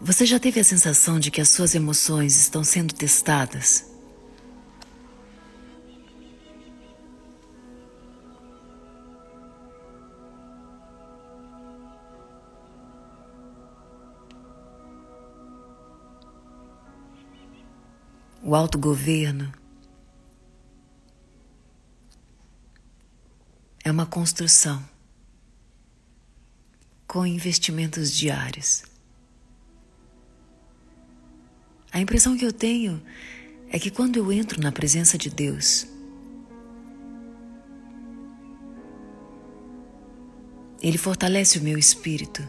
Você já teve a sensação de que as suas emoções estão sendo testadas? O autogoverno é uma construção com investimentos diários. A impressão que eu tenho é que quando eu entro na presença de Deus, Ele fortalece o meu espírito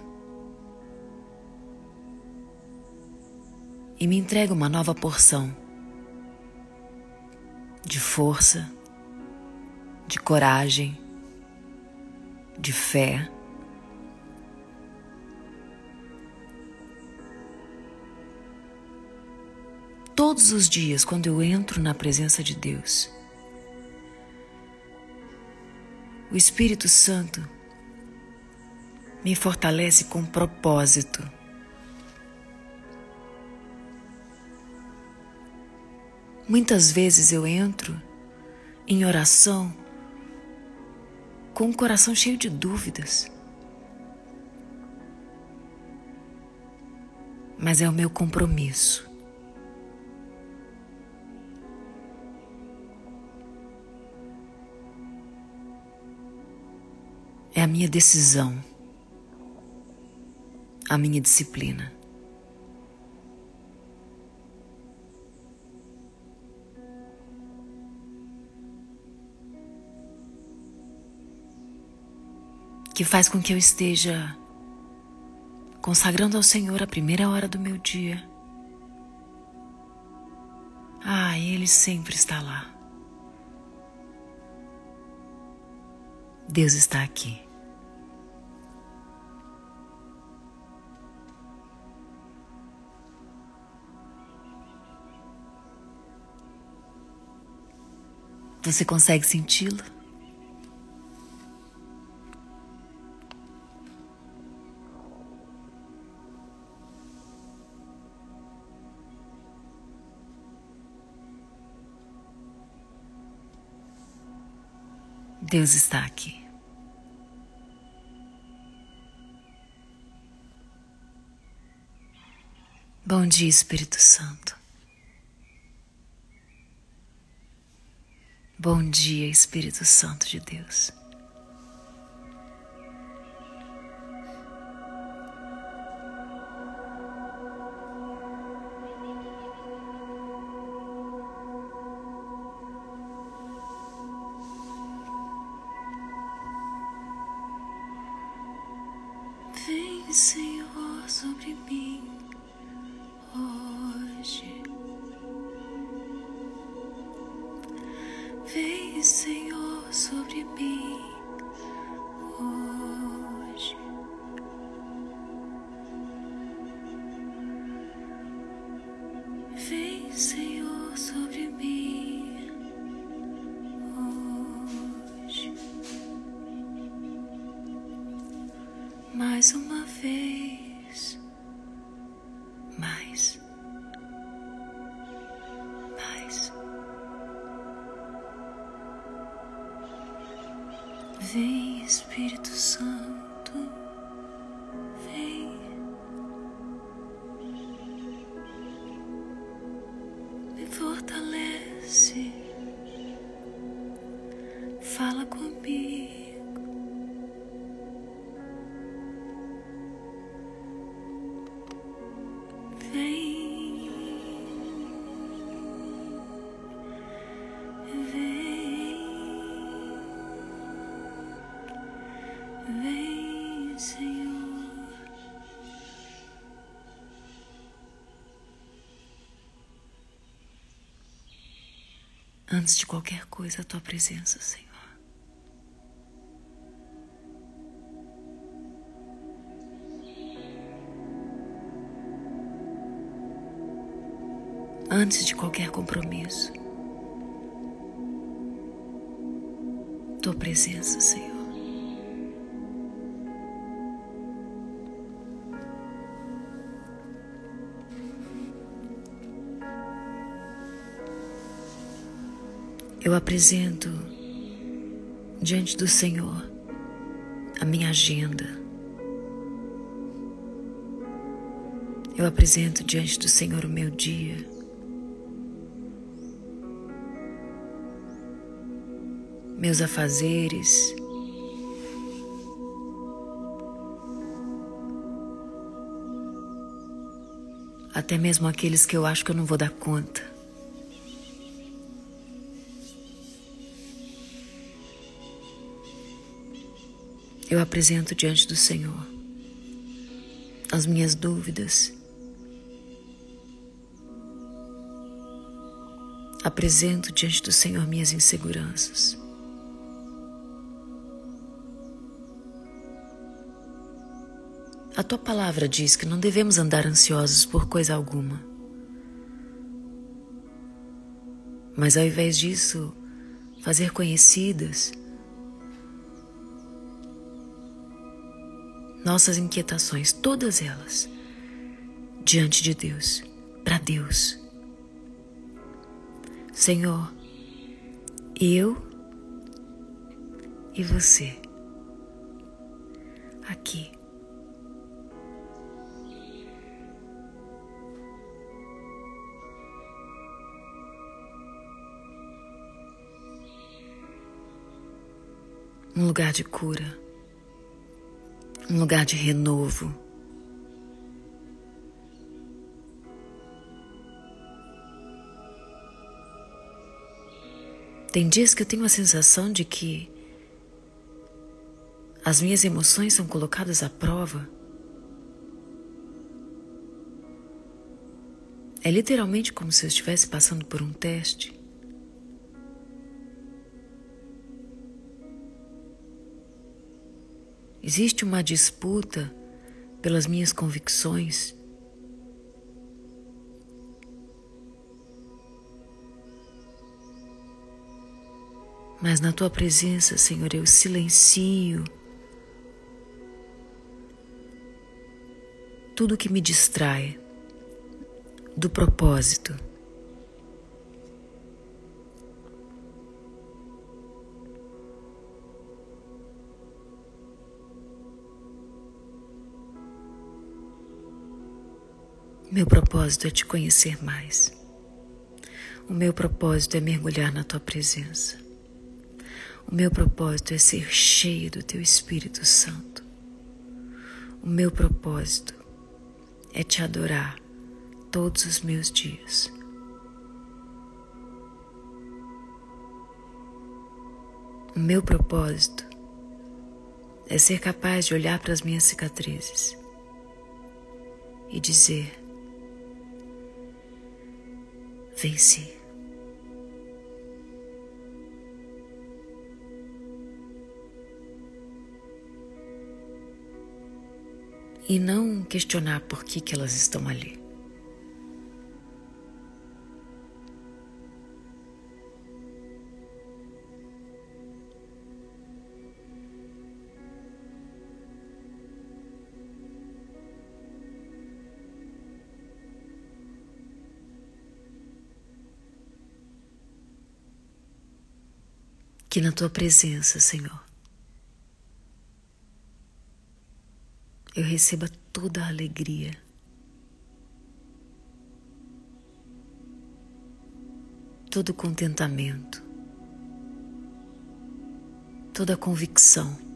e me entrega uma nova porção de força, de coragem, de fé. Todos os dias quando eu entro na presença de Deus. O Espírito Santo me fortalece com propósito. Muitas vezes eu entro em oração com o coração cheio de dúvidas. Mas é o meu compromisso É a minha decisão, a minha disciplina. Que faz com que eu esteja consagrando ao Senhor a primeira hora do meu dia. Ah, Ele sempre está lá. Deus está aqui. Você consegue senti-lo? Deus está aqui. Bom dia, Espírito Santo. Bom dia, Espírito Santo de Deus. Vem. Senhor. Antes de qualquer coisa, a tua presença, Senhor. Antes de qualquer compromisso, tua presença, Senhor. Eu apresento diante do Senhor a minha agenda. Eu apresento diante do Senhor o meu dia. Meus afazeres, até mesmo aqueles que eu acho que eu não vou dar conta. Eu apresento diante do Senhor as minhas dúvidas. Apresento diante do Senhor minhas inseguranças. A tua palavra diz que não devemos andar ansiosos por coisa alguma. Mas ao invés disso, fazer conhecidas nossas inquietações, todas elas, diante de Deus, para Deus. Senhor, eu e você, aqui. um lugar de cura, um lugar de renovo. Tem dias que eu tenho a sensação de que as minhas emoções são colocadas à prova. É literalmente como se eu estivesse passando por um teste. Existe uma disputa pelas minhas convicções. Mas na tua presença, Senhor, eu silencio tudo que me distrai do propósito. Meu propósito é te conhecer mais. O meu propósito é mergulhar na tua presença. O meu propósito é ser cheio do teu Espírito Santo. O meu propósito é te adorar todos os meus dias. O meu propósito é ser capaz de olhar para as minhas cicatrizes e dizer: venci. E não questionar por que, que elas estão ali. Que na tua presença, Senhor, eu receba toda a alegria. Todo o contentamento, toda a convicção.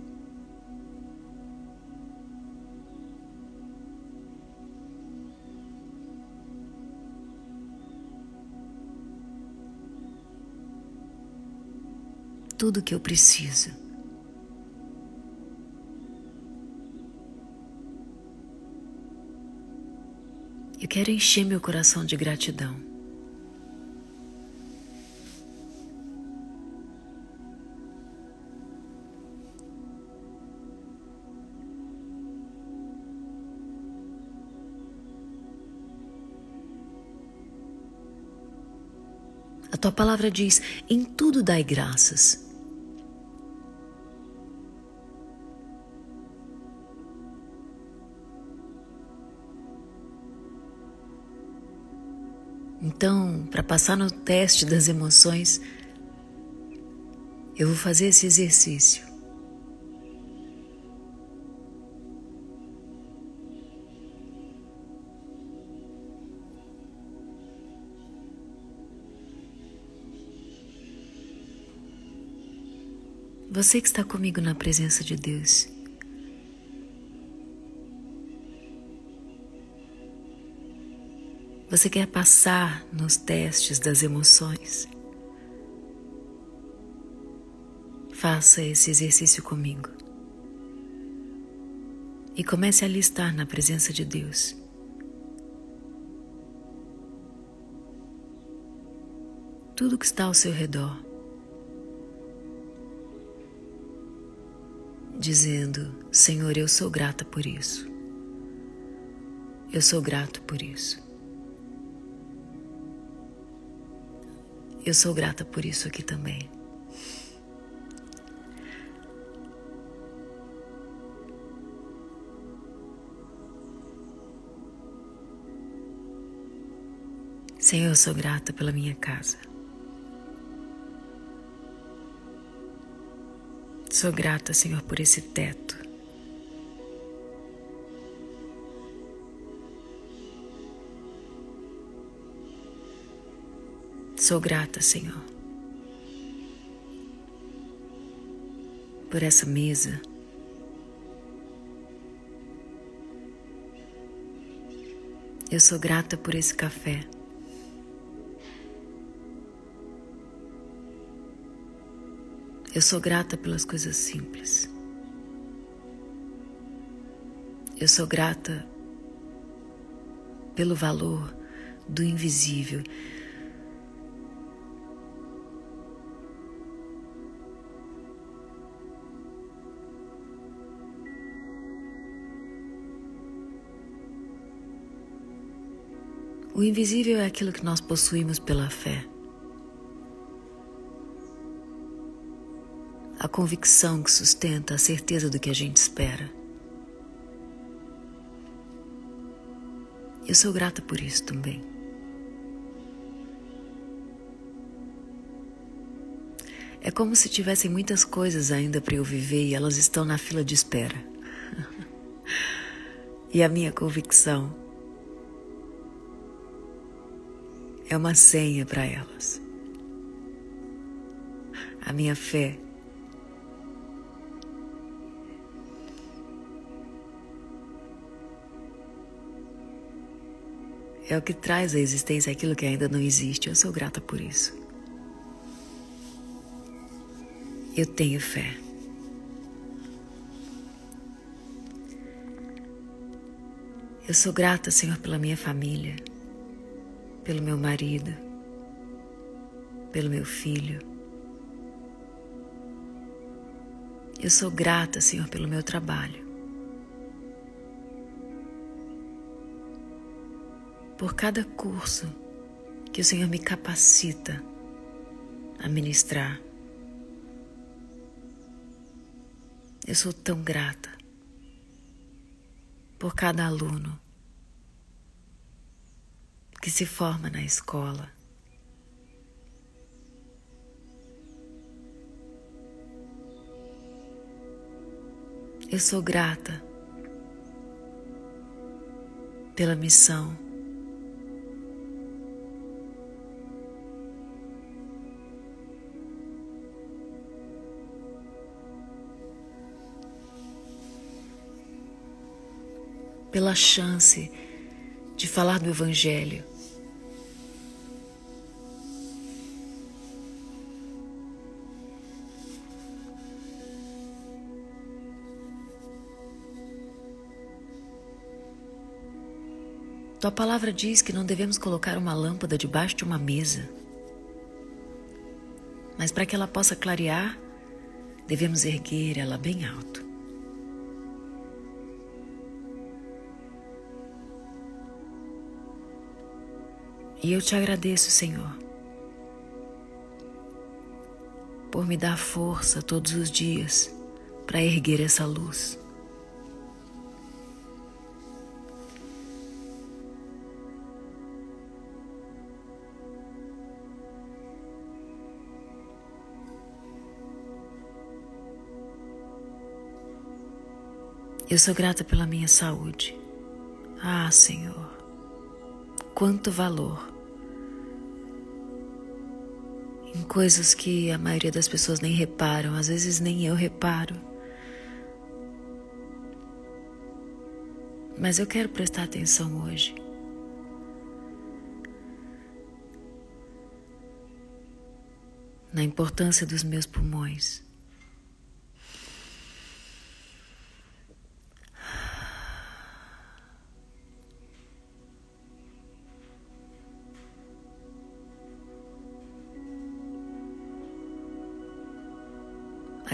Tudo o que eu preciso. Eu quero encher meu coração de gratidão. A tua palavra diz: em tudo dai graças. Então, para passar no teste das emoções, Eu vou fazer esse exercício. Você que está comigo na presença de Deus. Você quer passar nos testes das emoções? Faça esse exercício comigo. E comece a listar na presença de Deus. Tudo que está ao seu redor. dizendo: Senhor, eu sou grata por isso. Eu sou grato por isso. Eu sou grata por isso aqui também. Senhor, eu sou grata pela minha casa. Sou grata, Senhor, por esse teto. Sou grata, Senhor, por essa mesa. Eu sou grata por esse café. Eu sou grata pelas coisas simples. Eu sou grata pelo valor do invisível. O invisível é aquilo que nós possuímos pela fé. a convicção que sustenta a certeza do que a gente espera. Eu sou grata por isso também. É como se tivessem muitas coisas ainda para eu viver e elas estão na fila de espera. e a minha convicção é uma senha para elas. A minha fé É o que traz à existência aquilo que ainda não existe. Eu sou grata por isso. Eu tenho fé. Eu sou grata, Senhor, pela minha família, pelo meu marido, pelo meu filho. Eu sou grata, Senhor, pelo meu trabalho. por cada curso que o Senhor me capacita a ministrar. Eu sou tão grata por cada aluno que se forma na escola. Eu sou grata pela missão pela chance de falar do Evangelho. Tua palavra diz que não devemos colocar uma lâmpada debaixo de uma mesa, mas para que ela possa clarear, devemos erguer ela bem alto. E eu te agradeço, Senhor, por me dar força todos os dias para erguer essa luz. Eu sou grata pela minha saúde. Ah, Senhor, quanto valor em coisas que a maioria das pessoas nem reparam, às vezes nem eu reparo. Mas eu quero prestar atenção hoje. Na importância dos meus pulmões.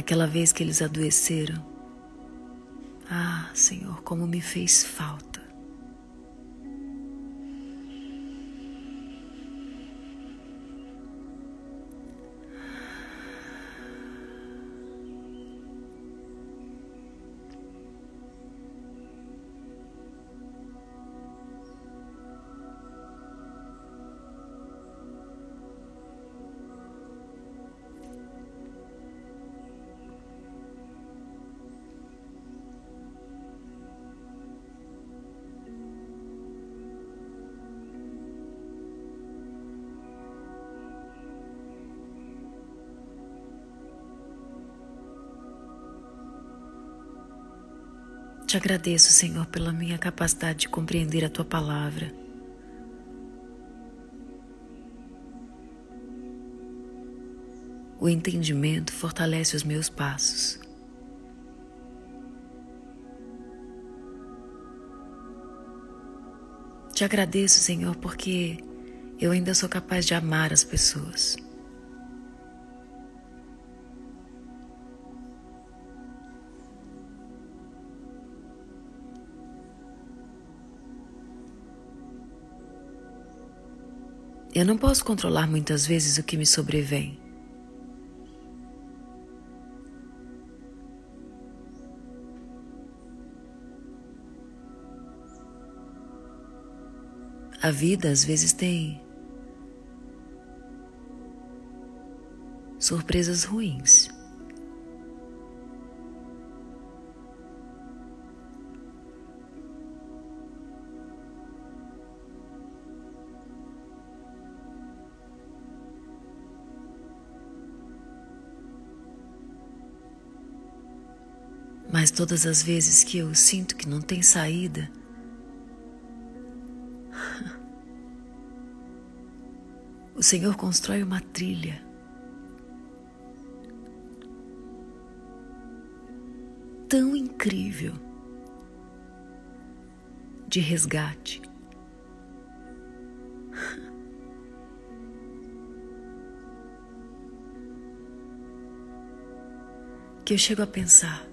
Aquela vez que eles adoeceram. Ah, Senhor, como me fez falta. Te agradeço, Senhor, pela minha capacidade de compreender a tua palavra. O entendimento fortalece os meus passos. Te agradeço, Senhor, porque eu ainda sou capaz de amar as pessoas. Eu não posso controlar muitas vezes o que me sobrevém. A vida às vezes tem surpresas ruins. Todas as vezes que eu sinto que não tem saída, o Senhor constrói uma trilha. Tão incrível de resgate. Que eu chego a pensar,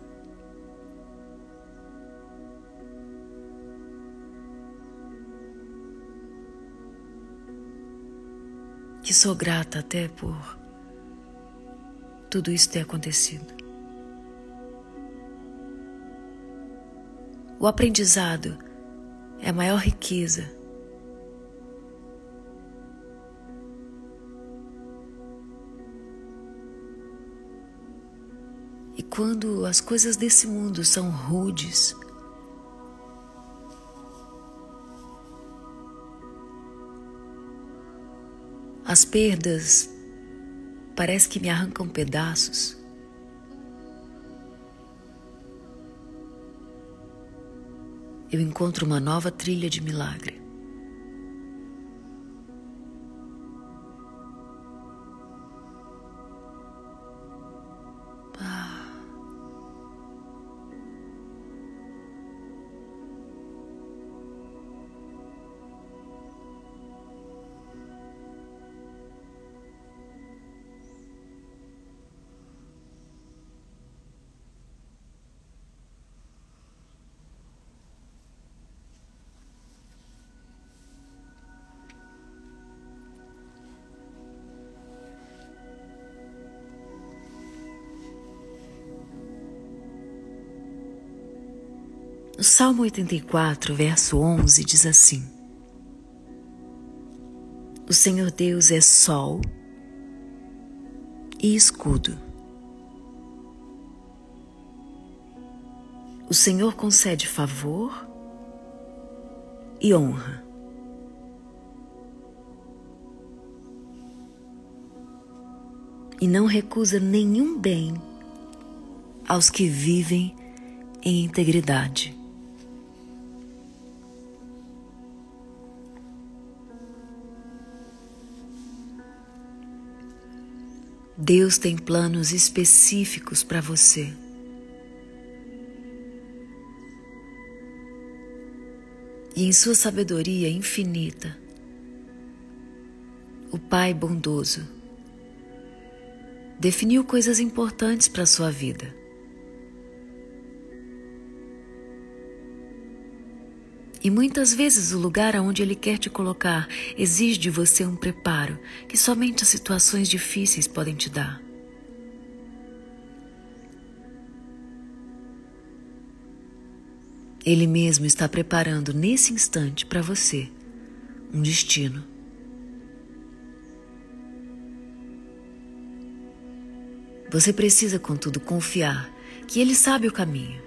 sou grata até por tudo isso ter acontecido. O aprendizado é a maior riqueza. E quando as coisas desse mundo são rudes, As perdas parece que me arrancam pedaços. Eu encontro uma nova trilha de milagre. O Salmo 84, verso 11 diz assim: O Senhor Deus é sol e escudo. o Senhor concede favor e honra. E não recusa nenhum bem aos que vivem em integridade. Deus tem planos específicos para você. E em sua sabedoria infinita, o Pai bondoso definiu coisas importantes para sua vida. E muitas vezes o lugar aonde Ele quer te colocar exige de você um preparo que somente as situações difíceis podem te dar. Ele mesmo está preparando nesse instante para você um destino. Você precisa, contudo, confiar que Ele sabe o caminho.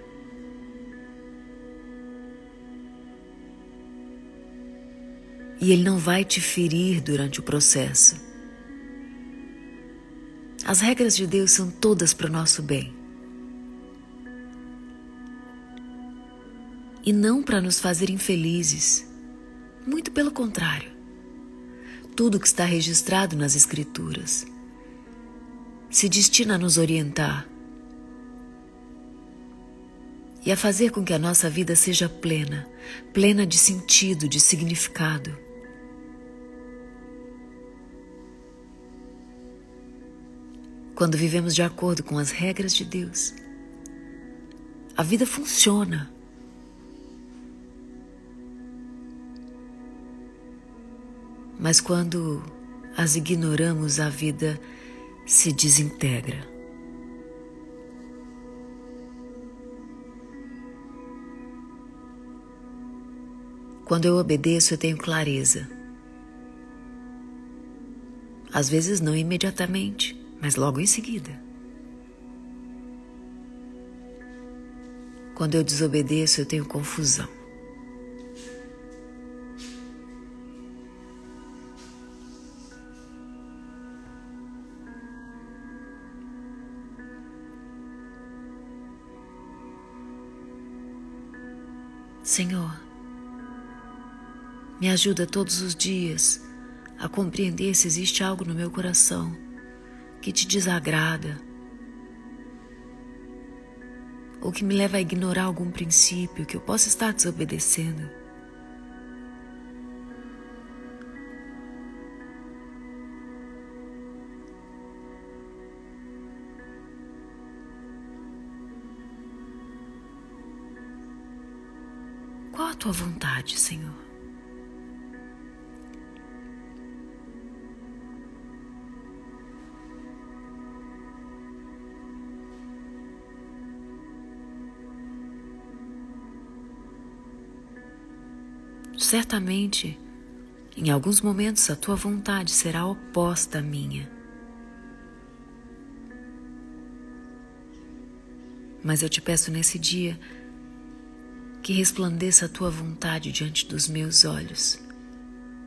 E Ele não vai te ferir durante o processo. As regras de Deus são todas para o nosso bem. E não para nos fazer infelizes. Muito pelo contrário. Tudo que está registrado nas Escrituras se destina a nos orientar e a fazer com que a nossa vida seja plena, plena de sentido, de significado. Quando vivemos de acordo com as regras de Deus, a vida funciona. Mas quando as ignoramos, a vida se desintegra. Quando eu obedeço, eu tenho clareza. Às vezes não imediatamente mas logo em seguida. Quando eu desobedeço, eu tenho confusão. Senhor, me ajuda todos os dias a compreender se existe algo no meu coração que te desagrada ou que me leva a ignorar algum princípio que eu possa estar desobedecendo. Qual a tua vontade, Senhor? Certamente, em alguns momentos, a tua vontade será oposta à minha. Mas eu te peço nesse dia que resplandeça a tua vontade diante dos meus olhos,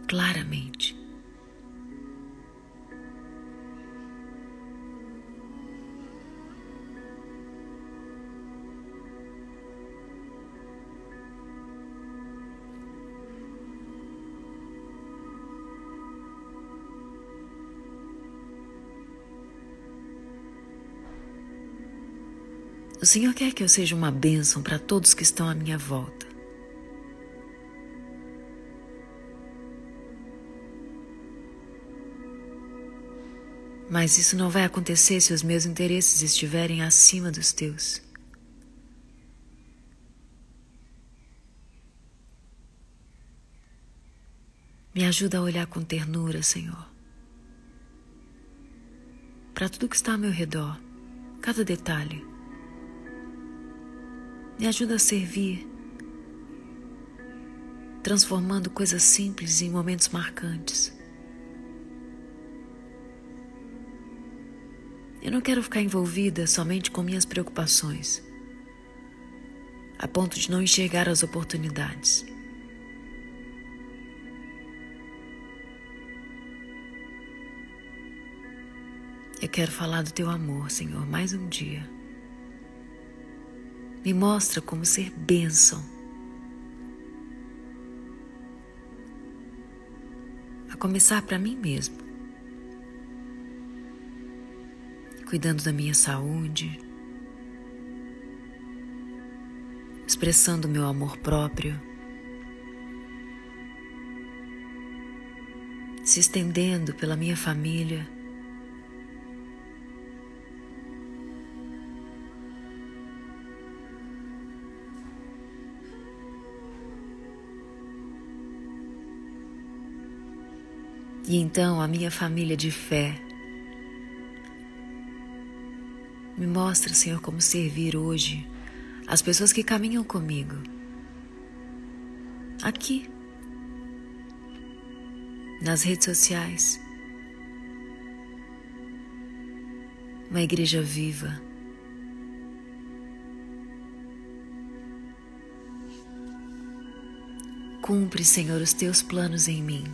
claramente. O Senhor quer que eu seja uma bênção para todos que estão à minha volta. Mas isso não vai acontecer se os meus interesses estiverem acima dos teus. Me ajuda a olhar com ternura, Senhor, para tudo que está ao meu redor, cada detalhe. Me ajuda a servir, transformando coisas simples em momentos marcantes. Eu não quero ficar envolvida somente com minhas preocupações. a ponto de não enxergar as oportunidades. Eu quero falar do teu amor, Senhor, mais um dia. Me mostra como ser bênção. A começar para mim mesmo. Cuidando da minha saúde, expressando meu amor próprio, se estendendo pela minha família. E então a minha família de fé me mostra, Senhor, como servir hoje as pessoas que caminham comigo. Aqui, nas redes sociais, uma igreja viva. Cumpre, Senhor, os teus planos em mim.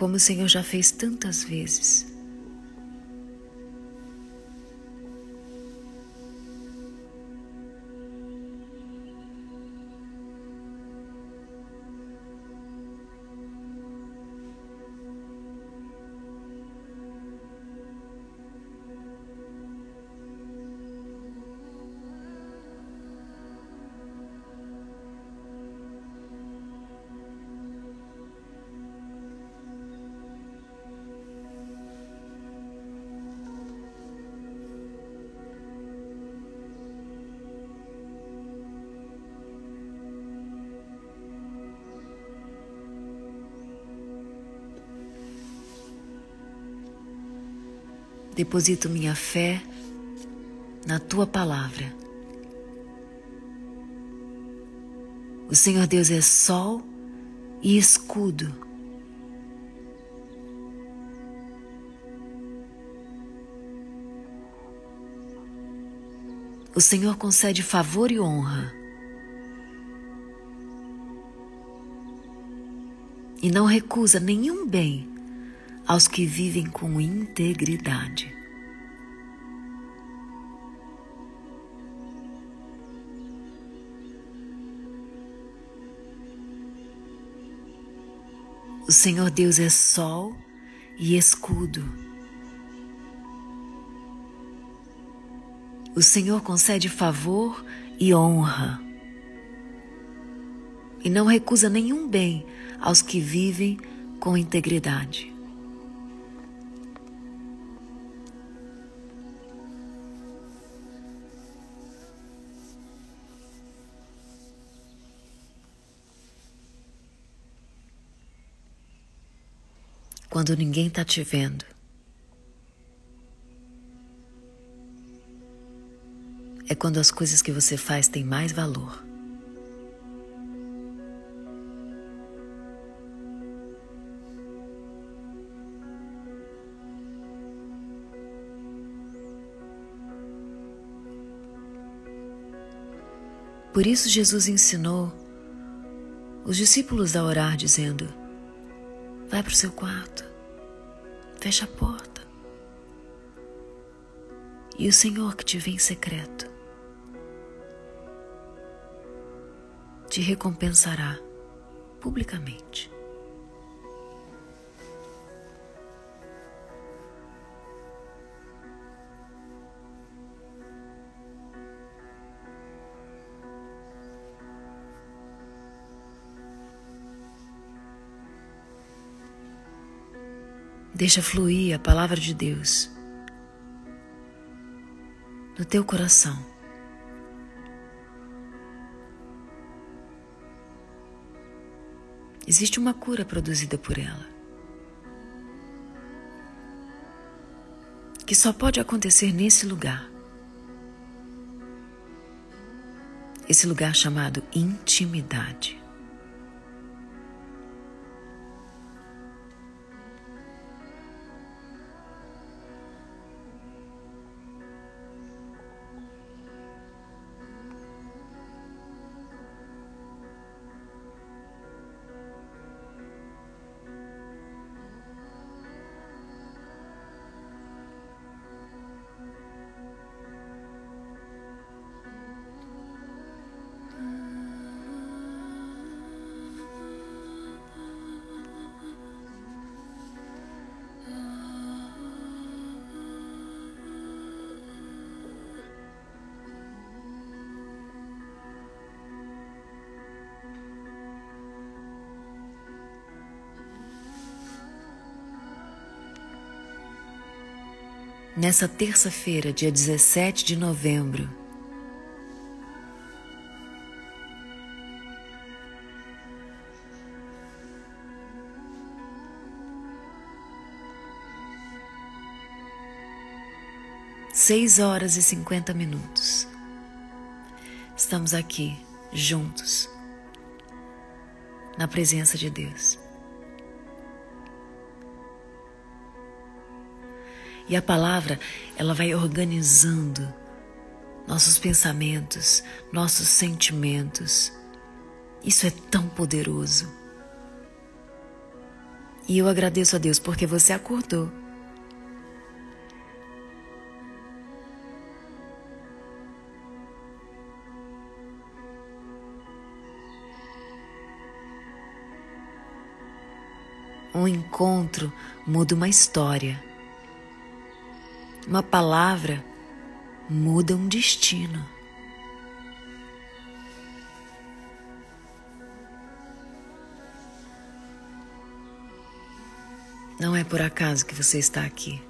Como o Senhor já fez tantas vezes. Deposito minha fé na tua palavra. O Senhor Deus é sol e escudo. O Senhor concede favor e honra. E não recusa nenhum bem aos que vivem com integridade. O Senhor Deus é sol e escudo. O Senhor concede favor e honra. E não recusa nenhum bem aos que vivem com integridade. Quando ninguém está te vendo. É quando as coisas que você faz têm mais valor. Por isso, Jesus ensinou os discípulos a orar, dizendo: Vai para o seu quarto, fecha a porta. E o Senhor que te vê em secreto te recompensará publicamente. Deixa fluir a palavra de Deus no teu coração. Existe uma cura produzida por ela. Que só pode acontecer nesse lugar. Esse lugar chamado intimidade. Nessa terça-feira, dia 17 de novembro, seis horas e cinquenta minutos. Estamos aqui juntos, na presença de Deus. E a palavra, ela vai organizando nossos pensamentos, nossos sentimentos. Isso é tão poderoso. E eu agradeço a Deus porque você acordou. Um encontro muda uma história. Uma palavra muda um destino. Não é por acaso que você está aqui.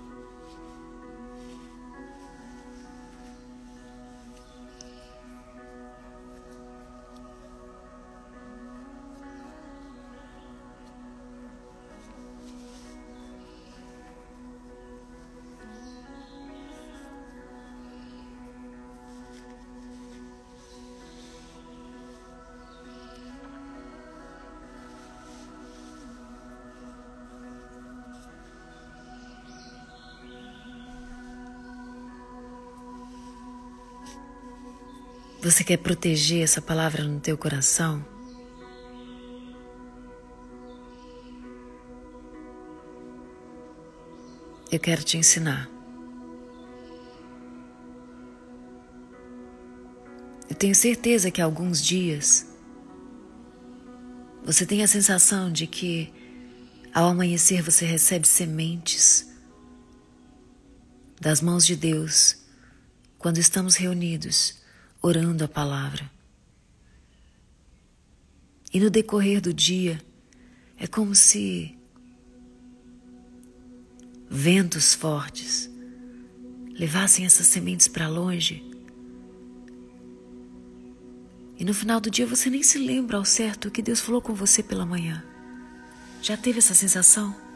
Você quer proteger essa palavra no teu coração? Eu quero te ensinar. Eu tenho certeza que alguns dias você tem a sensação de que ao amanhecer você recebe sementes das mãos de Deus quando estamos reunidos orando a palavra. E no decorrer do dia, é como se ventos fortes levassem essas sementes para longe. E no final do dia você nem se lembra ao certo o que Deus falou com você pela manhã. Já teve essa sensação?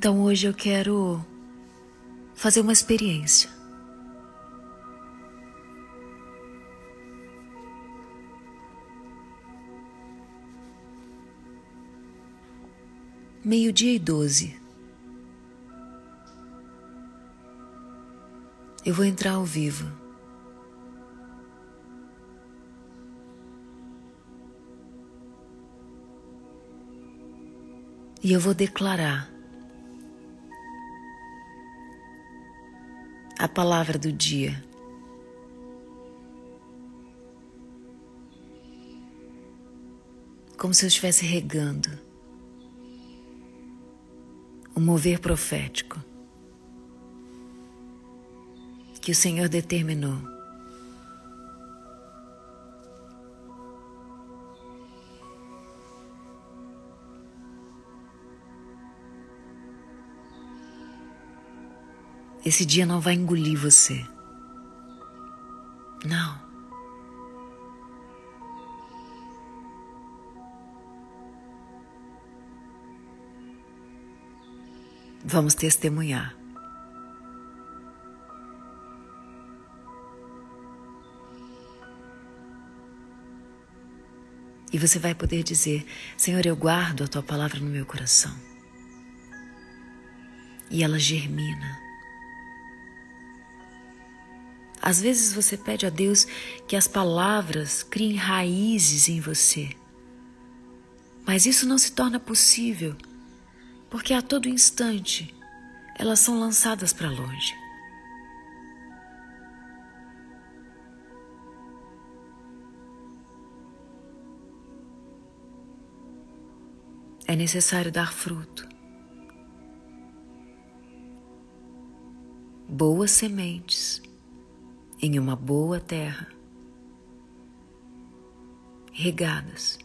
Então hoje eu quero fazer uma experiência. Meio-dia e doze. Eu vou entrar ao vivo. E eu vou declarar a palavra do dia. Como se eu estivesse regando o mover profético que o Senhor determinou. Esse dia não vai engolir você. Não. Vamos testemunhar. E você vai poder dizer: Senhor, eu guardo a tua palavra no meu coração. E ela germina às vezes você pede a Deus que as palavras criem raízes em você. Mas isso não se torna possível, porque a todo instante elas são lançadas para longe. é necessário dar fruto. Boas sementes em uma boa terra, regadas,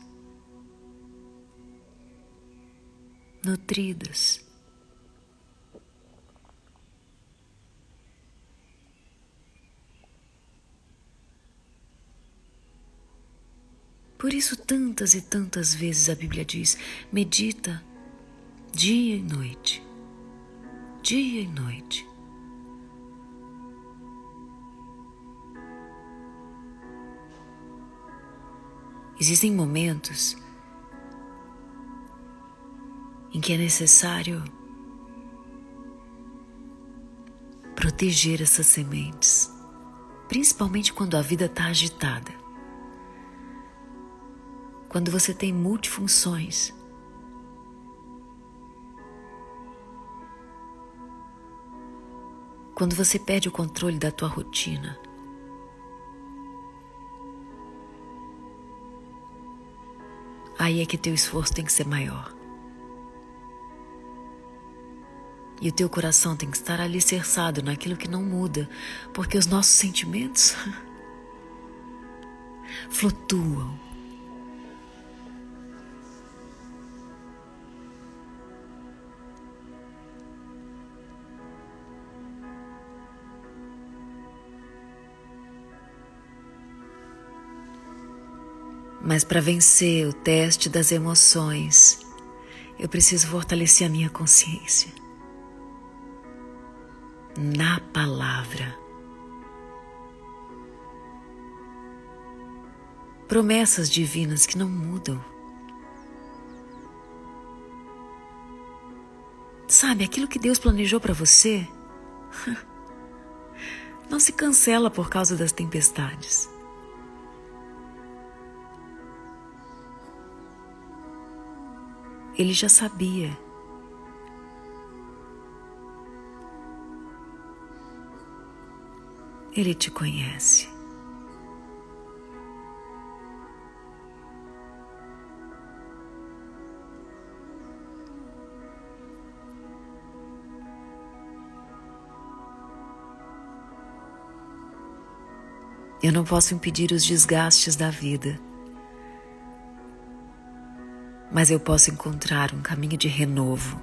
nutridas. Por isso, tantas e tantas vezes a Bíblia diz: medita dia e noite, dia e noite. Existem momentos em que é necessário proteger essas sementes, principalmente quando a vida está agitada. Quando você tem multifunções. Quando você perde o controle da tua rotina. Aí é que teu esforço tem que ser maior. E o teu coração tem que estar alicerçado naquilo que não muda, porque os nossos sentimentos flutuam. Mas para vencer o teste das emoções, eu preciso fortalecer a minha consciência. Na palavra. Promessas divinas que não mudam. Sabe, aquilo que Deus planejou para você não se cancela por causa das tempestades. Ele já sabia. Ele te conhece. Eu não posso impedir os desgastes da vida mas eu posso encontrar um caminho de renovo.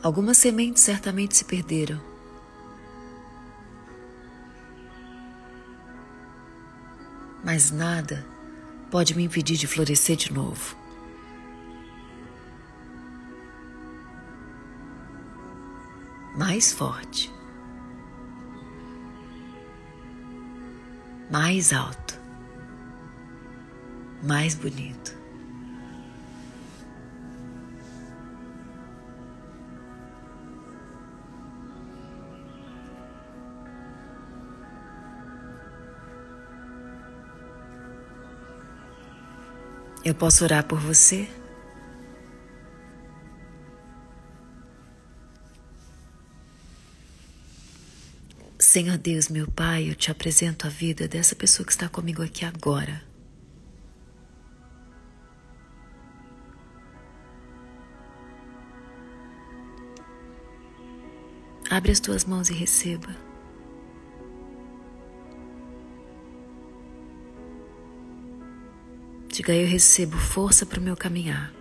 Algumas sementes certamente se perderam. Mas nada pode me impedir de florescer de novo. Mais forte, mais alto, mais bonito. Eu posso orar por você? Deus, meu Pai, eu te apresento a vida dessa pessoa que está comigo aqui agora. Abre as tuas mãos e receba. Diga, eu recebo força para o meu caminhar.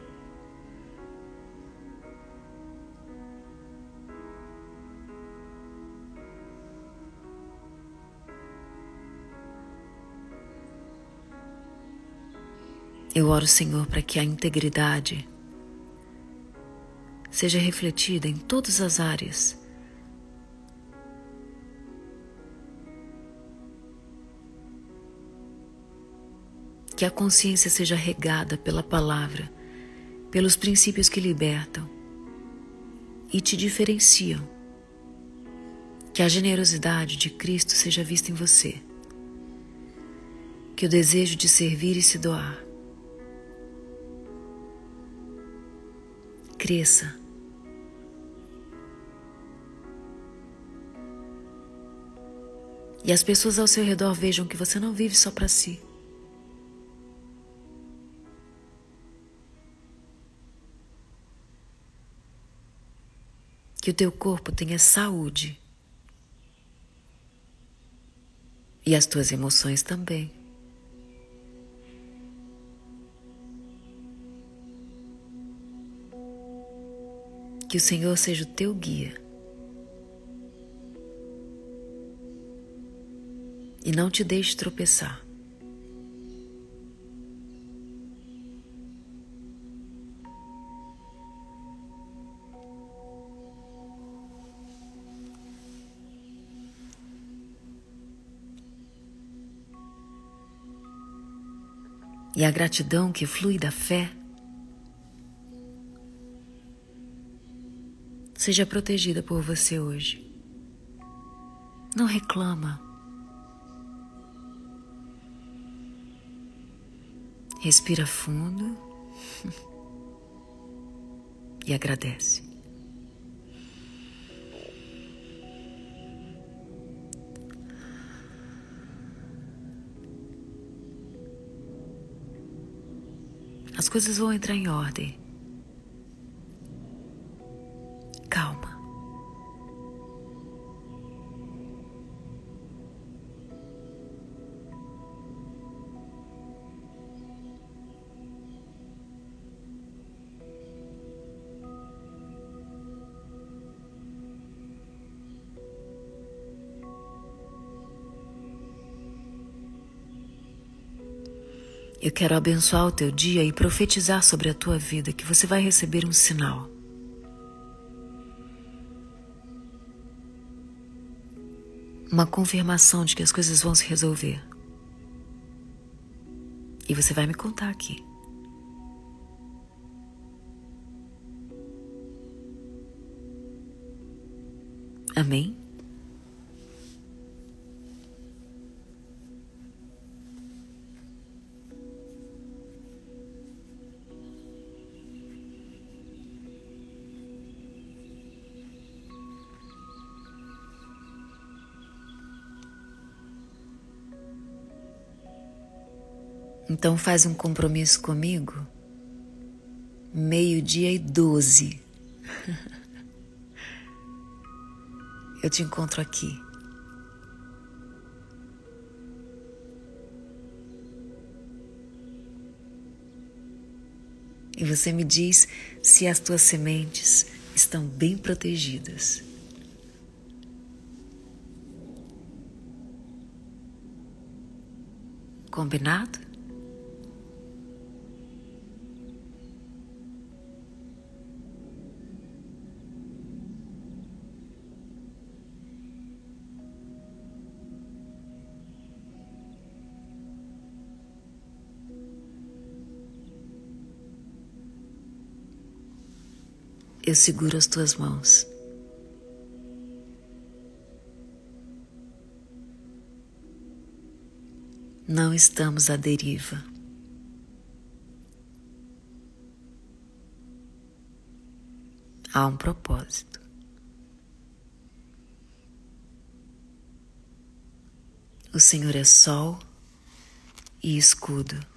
Eu oro, Senhor, para que a integridade seja refletida em todas as áreas. Que a consciência seja regada pela palavra, pelos princípios que libertam e te diferenciam. Que a generosidade de Cristo seja vista em você. Que o desejo de servir e se doar cresça. E as pessoas ao seu redor vejam que você não vive só para si. Que o teu corpo tenha saúde. E as tuas emoções também. Que o Senhor seja o teu guia. E não te deixe tropeçar. E a gratidão que flui da fé seja protegida por você hoje. Não reclama. Respira fundo e agradece. As coisas vão entrar em ordem. Quero abençoar o teu dia e profetizar sobre a tua vida que você vai receber um sinal. Uma confirmação de que as coisas vão se resolver. E você vai me contar aqui. Amém? Então faz um compromisso comigo. Meio-dia e doze. Eu te encontro aqui. E você me diz se as tuas sementes estão bem protegidas. Combinado? Eu seguro as tuas mãos. Não estamos à deriva. Há um propósito. O Senhor é sol e escudo.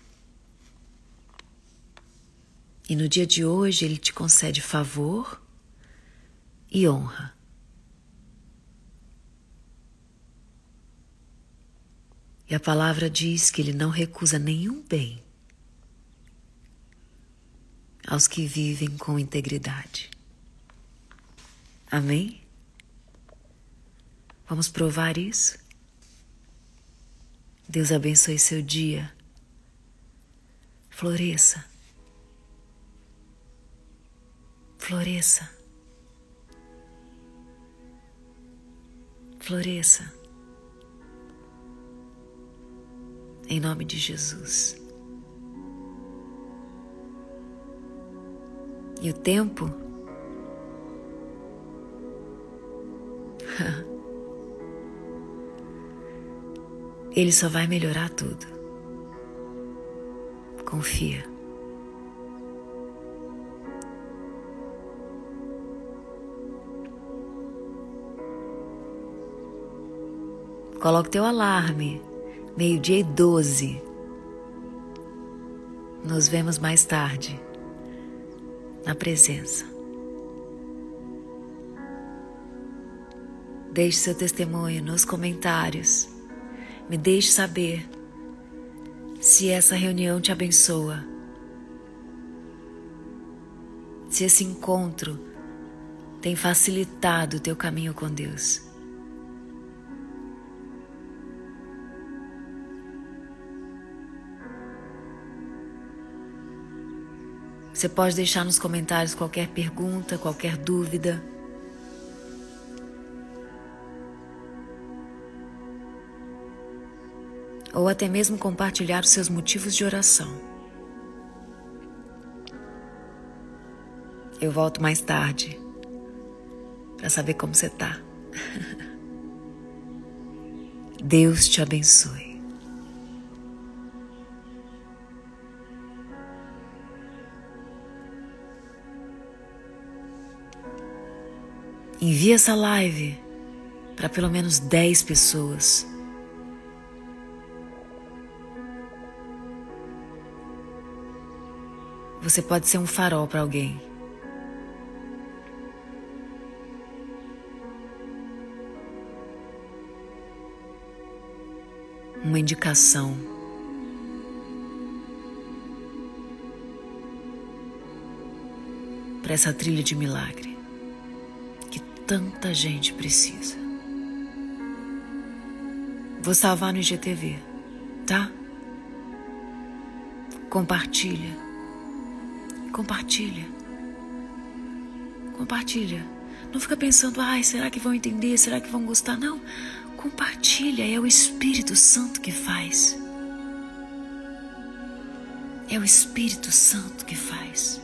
E no dia de hoje ele te concede favor e honra. E a palavra diz que ele não recusa nenhum bem aos que vivem com integridade. Amém? Vamos provar isso? Deus abençoe seu dia. Floresça. Floresça. Floresça. Em nome de Jesus. E o tempo? Ele só vai melhorar tudo. Confia. Coloque teu alarme. Meio-dia e 12. Nos vemos mais tarde. Na presença. Deixe seu testemunho nos comentários. Me deixe saber se essa reunião te abençoa. Se esse encontro tem facilitado o teu caminho com Deus. Você pode deixar nos comentários qualquer pergunta, qualquer dúvida. Ou até mesmo compartilhar os seus motivos de oração. Eu volto mais tarde para saber como você tá. Deus te abençoe. Envie essa live para pelo menos 10 pessoas. Você pode ser um farol para alguém. Uma indicação. Para essa trilha de milagre tanta gente precisa. Vou salvar no IGTV, tá? Compartilha. Compartilha. Compartilha. Não fica pensando, ai, será que vão entender? Será que vão gostar? Não. Compartilha, é o Espírito Santo que faz. É o Espírito Santo que faz.